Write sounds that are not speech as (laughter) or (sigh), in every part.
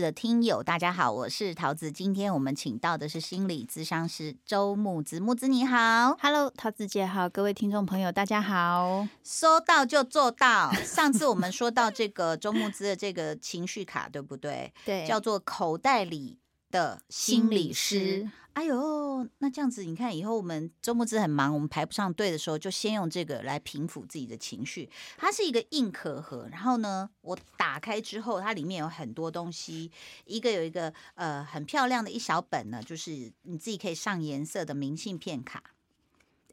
的听友，大家好，我是桃子。今天我们请到的是心理咨商师周木子，木子你好，Hello，桃子姐好，各位听众朋友大家好。说到就做到。上次我们说到这个周木子的这个情绪卡，对不对？(laughs) 对，叫做口袋里。的心理师，哎呦，那这样子，你看以后我们周末之很忙，我们排不上队的时候，就先用这个来平复自己的情绪。它是一个硬壳盒，然后呢，我打开之后，它里面有很多东西。一个有一个呃很漂亮的一小本呢，就是你自己可以上颜色的明信片卡。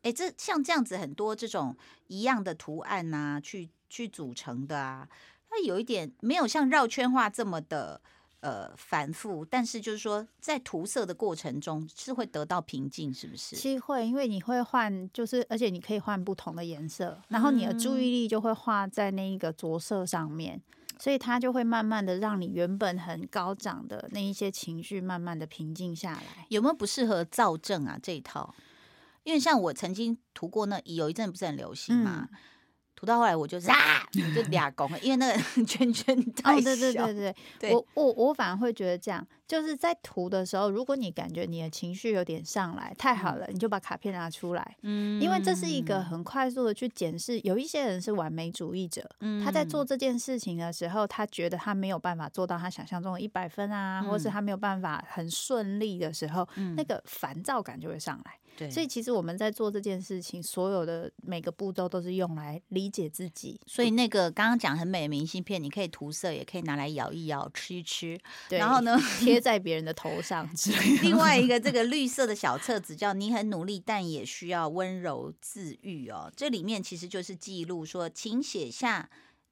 哎，这像这样子很多这种一样的图案呐，去去组成的啊，它有一点没有像绕圈画这么的。呃，反复，但是就是说，在涂色的过程中是会得到平静，是不是？其实会，因为你会换，就是而且你可以换不同的颜色，然后你的注意力就会画在那一个着色上面，所以它就会慢慢的让你原本很高涨的那一些情绪慢慢的平静下来。有没有不适合造正啊？这一套？因为像我曾经涂过，那有一阵不是很流行嘛。涂到后来，我就是啊，就俩拱，因为那个 (laughs) 圈圈太小。对对对对，我我我反而会觉得这样，就是在涂的时候，如果你感觉你的情绪有点上来，太好了，你就把卡片拿出来，嗯，因为这是一个很快速的去检视。有一些人是完美主义者，他在做这件事情的时候，他觉得他没有办法做到他想象中的一百分啊，或是他没有办法很顺利的时候，那个烦躁感就会上来。对，所以其实我们在做这件事情，所有的每个步骤都是用来理解自己。所以那个刚刚讲很美的明信片，你可以涂色，也可以拿来咬一咬、吃一吃。然后呢，贴 (laughs) 在别人的头上之类。(laughs) 另外一个这个绿色的小册子叫“你很努力，但也需要温柔自愈”哦。这里面其实就是记录说，请写下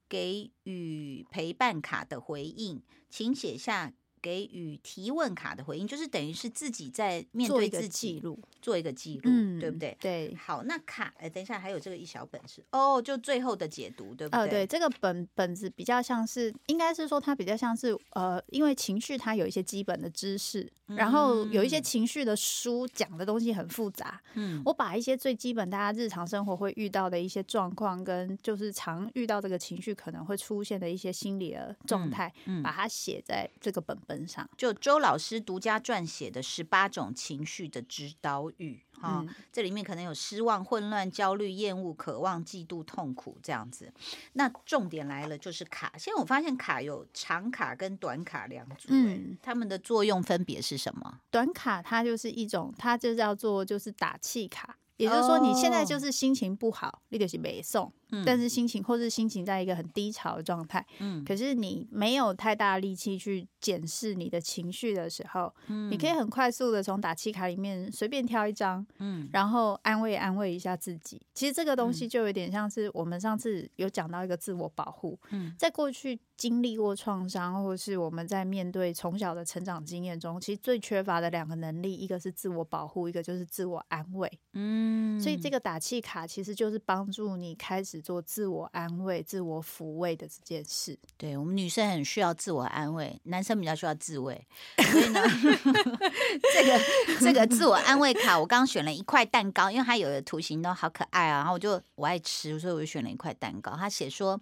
给予陪伴卡的回应，请写下。给予提问卡的回应，就是等于是自己在面对自己，做一个记录，对不对？对。好，那卡，哎，等一下，还有这个一小本是哦，就最后的解读，对不对？对，这个本本子比较像是，应该是说它比较像是，呃，因为情绪它有一些基本的知识，然后有一些情绪的书讲的东西很复杂，嗯，我把一些最基本大家日常生活会遇到的一些状况，跟就是常遇到这个情绪可能会出现的一些心理的状态，把它写在这个本本。上就周老师独家撰写的十八种情绪的指导语哈，这里面可能有失望、混乱、焦虑、厌恶、渴望、嫉妒、痛苦这样子。那重点来了，就是卡。现在我发现卡有长卡跟短卡两组，嗯，它们的作用分别是什么？短卡它就是一种，它就叫做就是打气卡。也就是说，你现在就是心情不好，你就是没送，但是心情或是心情在一个很低潮的状态，嗯，可是你没有太大力气去检视你的情绪的时候，嗯，你可以很快速的从打气卡里面随便挑一张，嗯，然后安慰安慰一下自己。其实这个东西就有点像是我们上次有讲到一个自我保护，嗯，在过去。经历过创伤，或是我们在面对从小的成长经验中，其实最缺乏的两个能力，一个是自我保护，一个就是自我安慰。嗯，所以这个打气卡其实就是帮助你开始做自我安慰、自我抚慰的这件事。对我们女生很需要自我安慰，男生比较需要自慰。所以呢，(laughs) 这个这个自我安慰卡，我刚刚选了一块蛋糕，因为它有的图形都好可爱啊，然后我就我爱吃，所以我就选了一块蛋糕。他写说，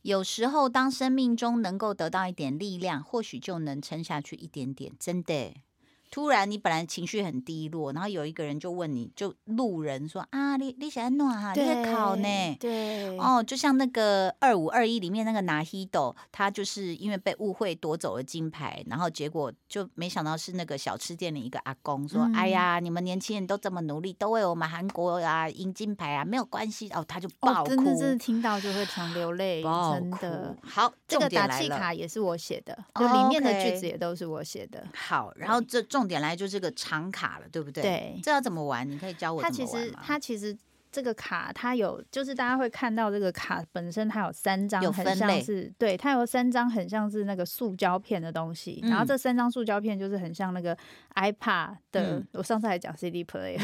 有时候当生命中能够得到一点力量，或许就能撑下去一点点。真的。突然，你本来情绪很低落，然后有一个人就问你，就路人说啊，你你想暖哈，你在考呢？对，哦，就像那个二五二一里面那个拿希斗，他就是因为被误会夺走了金牌，然后结果就没想到是那个小吃店的一个阿公说，哎呀，你们年轻人都这么努力，都为我们韩国啊赢金牌啊，没有关系哦，他就爆哭，真的是听到就会常流泪，真的。好，这个打气卡也是我写的，就里面的句子也都是我写的。好，然后这重。重点来就这个长卡了，对不对？对，这要怎么玩？你可以教我它其实它其实这个卡它有，就是大家会看到这个卡本身它有三张，很像是对，它有三张很像是那个塑胶片的东西。然后这三张塑胶片就是很像那个 iPad 的，我上次还讲 CD player。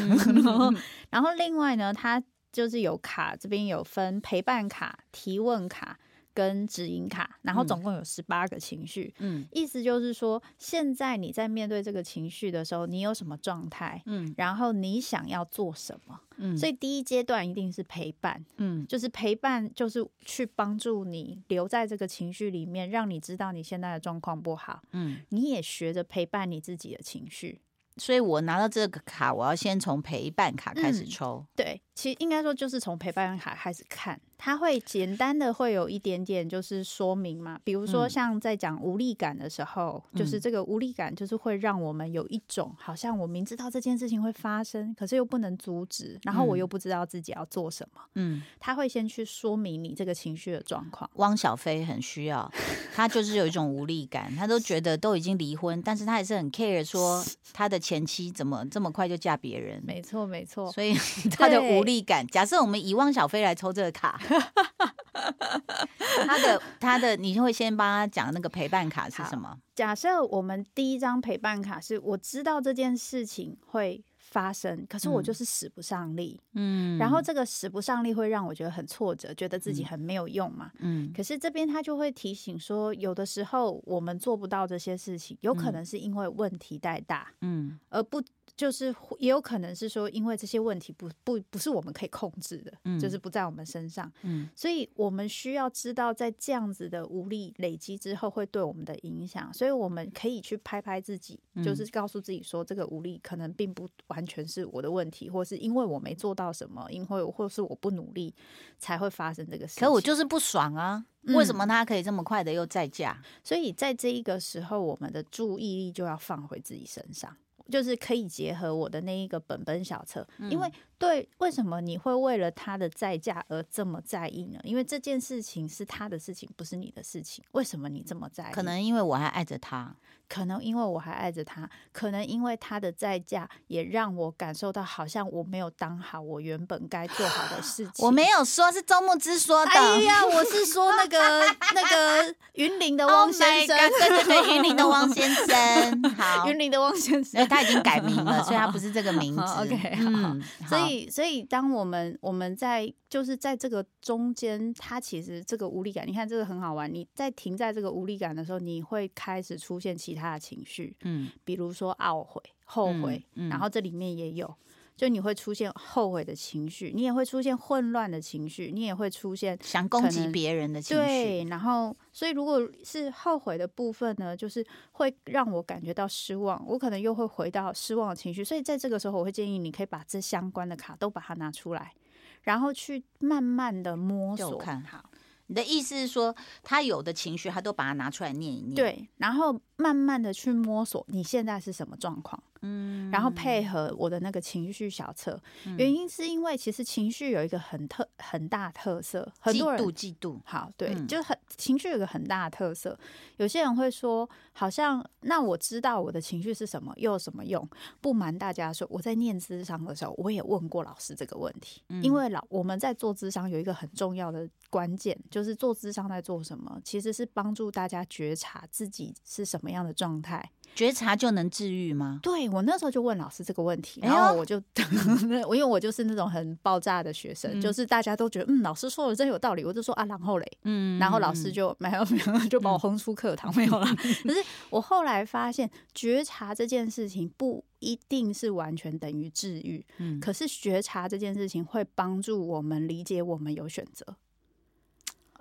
然后 (laughs) 然后另外呢，它就是有卡，这边有分陪伴卡、提问卡。跟指引卡，然后总共有十八个情绪。嗯意思就是说，现在你在面对这个情绪的时候，你有什么状态？嗯然后你想要做什么？嗯所以第一阶段一定是陪伴，嗯就是陪伴，就是去帮助你留在这个情绪里面，让你知道你现在的状况不好，嗯，你也学着陪伴你自己的情绪。所以我拿到这个卡，我要先从陪伴卡开始嗯抽。对，其实应该说就是从陪伴卡开始看，它会简单的会有一点点就是说明嘛，比如说嗯像在讲无力感的时候，就是嗯这个无力感就是会让我们有一种好像我明知道这件事情会发生，可是又不能阻止，然后我嗯又不知道自己要做什么，嗯，他会先去说明你这个情绪的状况。汪小菲很需要，他就是有一种无力感，他都觉得都已经离婚，但是他还是很 care 说 (laughs) 他的前妻怎么这么快就嫁别人。没错，没错。所以 (laughs) 他的无力感，假设我们以汪小菲来抽这个卡，(laughs) 他的他的，你会先帮他讲那个陪伴卡是什么？假设我们第一张陪伴卡是我知道这件事情会发生，可是我嗯。就是使不上力，嗯然后这个使不上力会让我觉得很挫折，觉得自己很没有用嘛。嗯。可是这边他就会提醒说，有的时候我们做不到这些事情，有可嗯。能是因为问题太大，嗯。而不就是也有可能是说，因为这些问题不不不是我们可以控制的，嗯就是不在我们身上。嗯。所以我们需要知道，在这样子的无力累积之后，会对我们的影响。所以我们可以去拍拍自己，就是嗯。告诉自己说，这个无力可能并不完全是我的问题，或是因为我没做到什么，因为或是我不努力才会发生这个事情。可我就是不爽啊！为什嗯么他可以这么快的又再嫁？所以在这一个时候，我们的注意力就要放回自己身上。就是可以结合我的那一个本本小册，因嗯为对，为什么你会为了他的再嫁而这么在意呢？因为这件事情是他的事情，不是你的事情。为什么你这么在意？可能因为我还爱着他。可能因为我还爱着他，可能因为他的再嫁也让我感受到好像我没有当好我原本该做好的事情。(laughs) 我没有说，是周牧之说的。哎呀，我是说那个那个云林的 (laughs) Oh 汪先生 God，对对对，云林的汪先生，好，云林的汪先生。他已经改名了，所以他不是这个名字。(laughs) OK，嗯，好 (laughs) 所以，所以当我们我们在就是在这个中间，他其实这个无力感，你看这个很好玩。你在停在这个无力感的时候，你会开始出现其他的情绪，嗯比如说懊悔、后悔，嗯嗯然后这里面也有，就你会出现后悔的情绪，你也会出现混乱的情绪，你也会出现想攻击别人的情绪，对，然后所以如果是后悔的部分呢，就是会让我感觉到失望，我可能又会回到失望的情绪，所以在这个时候，我会建议你可以把这相关的卡都把它拿出来，然后去慢慢的摸索。看好，你的意思是说，他有的情绪，他都把它拿出来念一念。，对，然后慢慢的去摸索你现在是什么状况。嗯然后配合我的那个情绪小册，原因是因为其实情绪有一个很特很大特色，很嫉多人妒嫉妒，好，对，嗯就很情绪有个很大的特色。有些人会说，好像那我知道我的情绪是什么，又有什么用？不瞒大家说，我在念智商的时候，我也问过老师这个问题，嗯因为老我们在做智商有一个很重要的关键，就是做智商在做什么，其实是帮助大家觉察自己是什么样的状态。觉察就能治愈吗？对我那时候就问老师这个问题，然后我就，(laughs) 我因为我就是那种很爆炸的学生，嗯。就是大家都觉得嗯老师说的真有道理，我就说啊然后嘞，嗯然后老师就没有没有就把我轰出课堂，没有啦。可是我后来发现，觉察这件事情不一定是完全等于治愈，嗯。可是觉察这件事情会帮助我们理解我们有选择，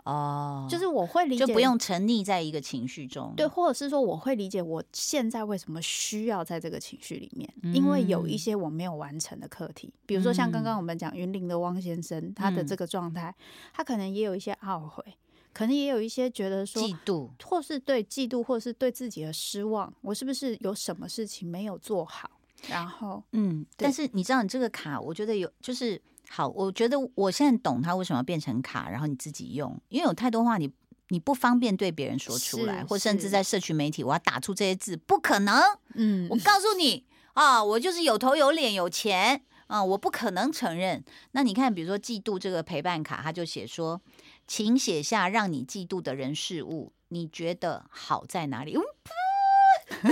哦，就是我会理解就不用沉溺在一个情绪中。对，或者是说我会理解我现在为什么需要在这个情绪里面，因为有一嗯些我没有完成的课题，比如说像刚刚我们讲云林的汪先生，他的这嗯个状态，他可能也有一些懊悔，可能也有一些觉得说嫉妒，或是对嫉妒，或是对自己的失望，我是不是有什么事情没有做好？然后，嗯，但是你知道，你这个卡，我觉得有就是好，我觉得我现在懂他为什么要变成卡，然后你自己用，因为有太多话你你不方便对别人说出来，或甚至在社群媒体，我要打出这些字，不可能。嗯我告诉你啊，我就是有头有脸有钱啊，我不可能承认。那你看，比如说嫉妒这个陪伴卡，他就写说，请写下让你嫉妒的人事物，你觉得好在哪里？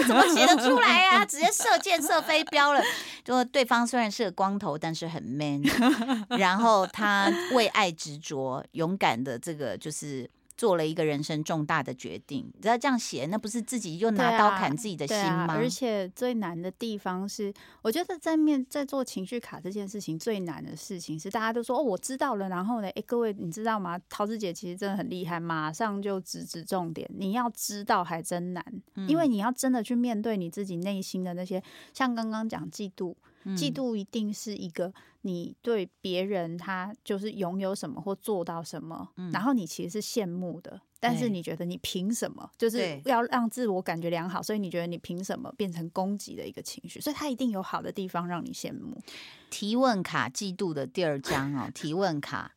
怎么写得出来呀、(laughs) 直接射箭射飞镖了。就对方虽然是个光头，但是很 man，然后他为爱执着，勇敢的这个就是做了一个人生重大的决定，你知道这样写，那不是自己就拿刀砍自己的心吗？而且最难的地方是，我觉得在面在做情绪卡这件事情最难的事情是，大家都说哦，我知道了，然后呢，哎，各位你知道吗？桃子姐其实真的很厉害，马上就直指重点。你要知道还真难，因为你要真的去面对你自己内心的那些，像刚刚讲嫉妒。嫉妒一定是一个你对别人他就是拥有什么或做到什么，然后你其实是羡慕的，但是你觉得你凭什么？就是要让自我感觉良好，所以你觉得你凭什么变成攻击的一个情绪？所以他一定有好的地方让你羡慕。提问卡嫉妒的第二章哦，提问卡，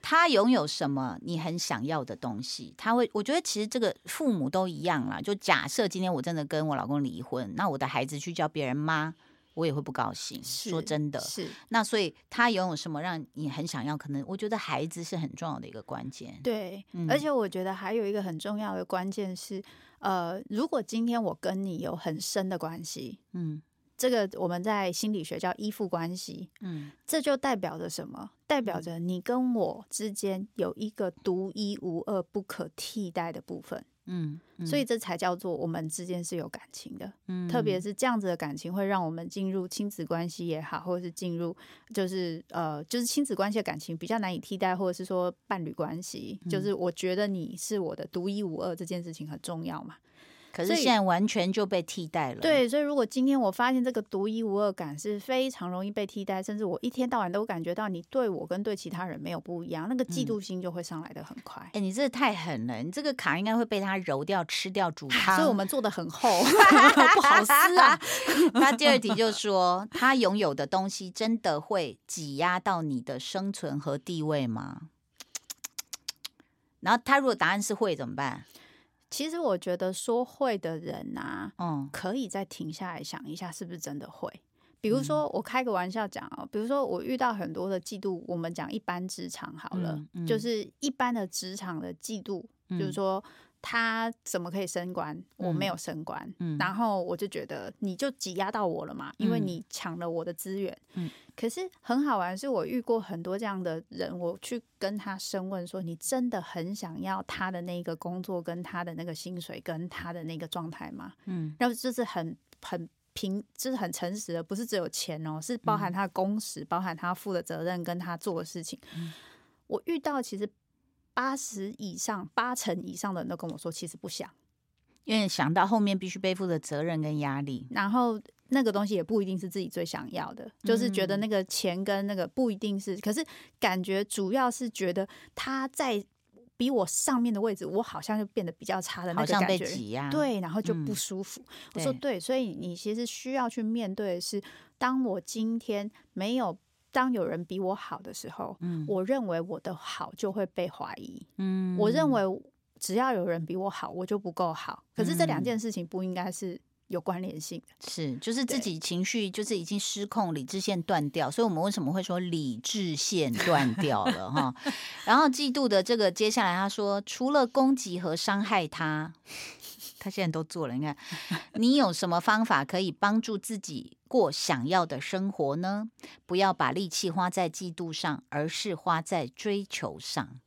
他拥有什么你很想要的东西？他会，我觉得其实这个父母都一样啦。就假设今天我真的跟我老公离婚，那我的孩子去叫别人妈。我也会不高兴，说真的，是那所以他拥有什么让你很想要？可能我觉得孩子是很重要的一个关键。对，而且我觉得还有一个很重要的关键是，呃，如果今天我跟你有很深的关系，嗯，这个我们在心理学叫依附关系，嗯，这就代表着什么？代表着你跟我之间有一个独一无二、不可替代的部分。嗯，所以这才叫做我们之间是有感情的，嗯，特别是这样子的感情会让我们进入亲子关系也好，或者是进入就是呃，就是亲子关系的感情比较难以替代，或者是说伴侣关系，就是我觉得你是我的独一无二这件事情很重要嘛。可是现在完全就被替代了。对，所以如果今天我发现这个独一无二感是非常容易被替代，甚至我一天到晚都感觉到你对我跟对其他人没有不一样，那个嫉妒心就会上来的很快。哎，你这太狠了！你这个卡应该会被他揉掉、吃掉、煮汤。(laughs) 所以我们做的很厚，(laughs) 不好 (laughs) 撕啊。他第二题就说，他拥有的东西真的会挤压到你的生存和地位吗？然后他如果答案是会，怎么办？其实我觉得说会的人呐，嗯，可以再停下来想一下，是不是真的会？比如说，我开个玩笑讲哦，比如说我遇到很多的嫉妒，我们讲一般职场好了，就是一般的职场的嫉妒，就是说。他怎么可以升官？我没有升官，然后我就觉得你就挤压到我了嘛，因为你抢了我的资源。嗯，可是很好玩，是我遇过很多这样的人，我去跟他深问说：“你真的很想要他的那个工作，跟他的那个薪水，跟他的那个状态吗？”嗯，然后就是很很平，就是很诚实的，不是只有钱哦，是包含他的工时，包含他负的责任，跟他做的事情。我遇到其实。八十以上、八成以上的人都跟我说，其实不想，因为想到后面必须背负的责任跟压力，然后那个东西也不一定是自己最想要的，就是觉得那个钱跟那个不一定是，可是感觉主要是觉得他在比我上面的位置，我好像就变得比较差的那个感觉，对，然后就不舒服。我说对，所以你其实需要去面对的是，当我今天没有。当有人比我好的时候，嗯，我认为我的好就会被怀疑，嗯，我认为只要有人比我好，我就不够好。可是这两件事情不应该是有关联性的，是就是自己情绪就是已经失控，理智线断掉。所以我们为什么会说理智线断掉了哈？(laughs) 然后嫉妒的这个接下来他说，除了攻击和伤害他。(laughs) 他现在都做了，你看，(laughs) 你有什么方法可以帮助自己过想要的生活呢？不要把力气花在嫉妒上，而是花在追求上。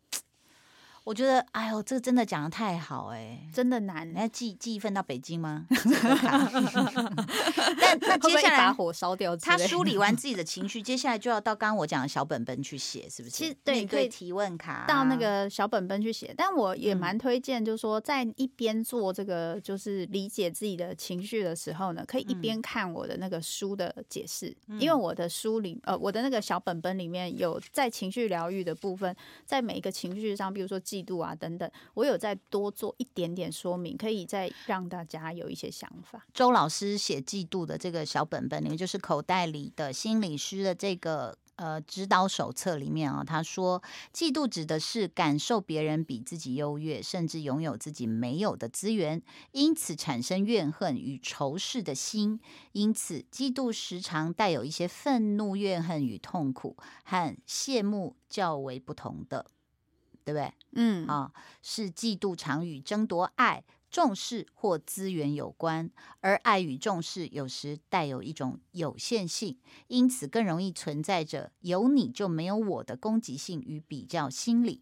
我觉得，哎呦，这个真的讲的太好，哎，真的难。你要寄寄一份到北京吗？(laughs) (laughs) 那 (laughs) 那接下来把火烧掉。他梳理完自己的情绪，接下来就要到刚刚我讲的小本本去写，是不是？其实对，可以提问卡到那个小本本去写。但我也蛮推荐，就是说在一边做这个，就是理解自己的情绪的时候呢，可以一边看我的那个书的解释，因为我的书里，呃，我的那个小本本里面有在情绪疗愈的部分，在每一个情绪上，比如说。嫉妒啊，等等，我有再多做一点点说明，可以再让大家有一些想法。周老师写嫉妒的这个小本本里面，就是口袋里的心理师的这个呃指导手册里面啊，他说，嫉妒指的是感受别人比自己优越，甚至拥有自己没有的资源，因此产生怨恨与仇视的心。因此，嫉妒时常带有一些愤怒、怨恨与痛苦，和羡慕较为不同的。对不对？嗯，啊，是嫉妒常与争夺爱、重视或资源有关，而爱与重视有时带有一种有限性，因此更容易存在着有你就没有我的攻击性与比较心理。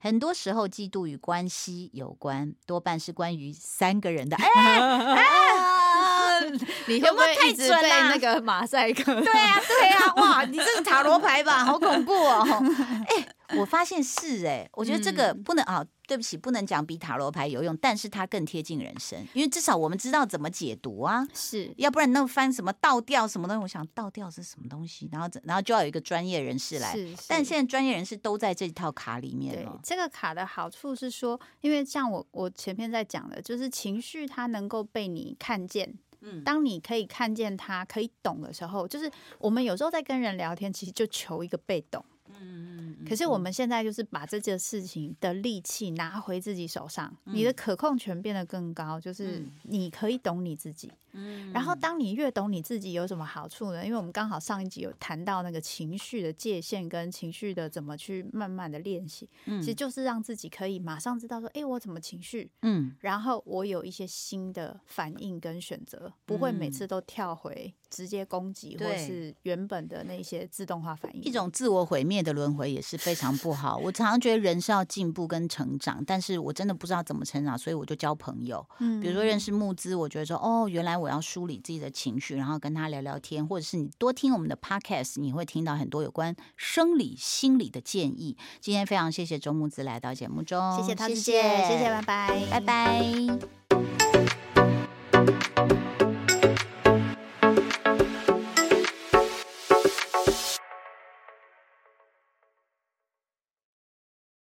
很多时候，嫉妒与关系有关，多半是关于三个人的。哎 (laughs) 哎你会不会太准被那个马赛克？对啊，对啊，哇，你这是塔罗牌吧？好恐怖哦！(laughs) 哎，我发现是哎，我觉得这个不能啊，对不起，不能讲比塔罗牌有用，但是它更贴近人生，因为至少我们知道怎么解读啊。是，要不然那翻什么倒吊什么东西，我想倒吊是什么东西，然后然后就要有一个专业人士来。是，但现在专业人士都在这套卡里面了。这个卡的好处是说，因为像我我前面在讲的，就是情绪它能够被你看见。当你可以看见他，可以懂的时候，就是我们有时候在跟人聊天，其实就求一个被动。嗯，可是我们现在就是把这件事情的力气拿回自己手上，你的可控权变得更高，就是你可以懂你自己。嗯，然后当你越懂你自己，有什么好处呢？因为我们刚好上一集有谈到那个情绪的界限跟情绪的怎么去慢慢的练习，嗯，其实就是让自己可以马上知道说，哎，我怎么情绪，嗯，然后我有一些新的反应跟选择，不会每次都跳回直接攻击或是原本的那些自动化反应，一种自我毁灭的轮回也是非常不好。我常常觉得人是要进步跟成长，但是我真的不知道怎么成长，所以我就交朋友，嗯，比如说认识木资，我觉得说，哦，原来。我我要梳理自己的情绪，然后跟他聊聊天，或者是你多听我们的 podcast，你会听到很多有关生理、心理的建议。今天非常谢谢周木子来到节目中，谢谢，谢谢，谢谢，拜拜，拜拜。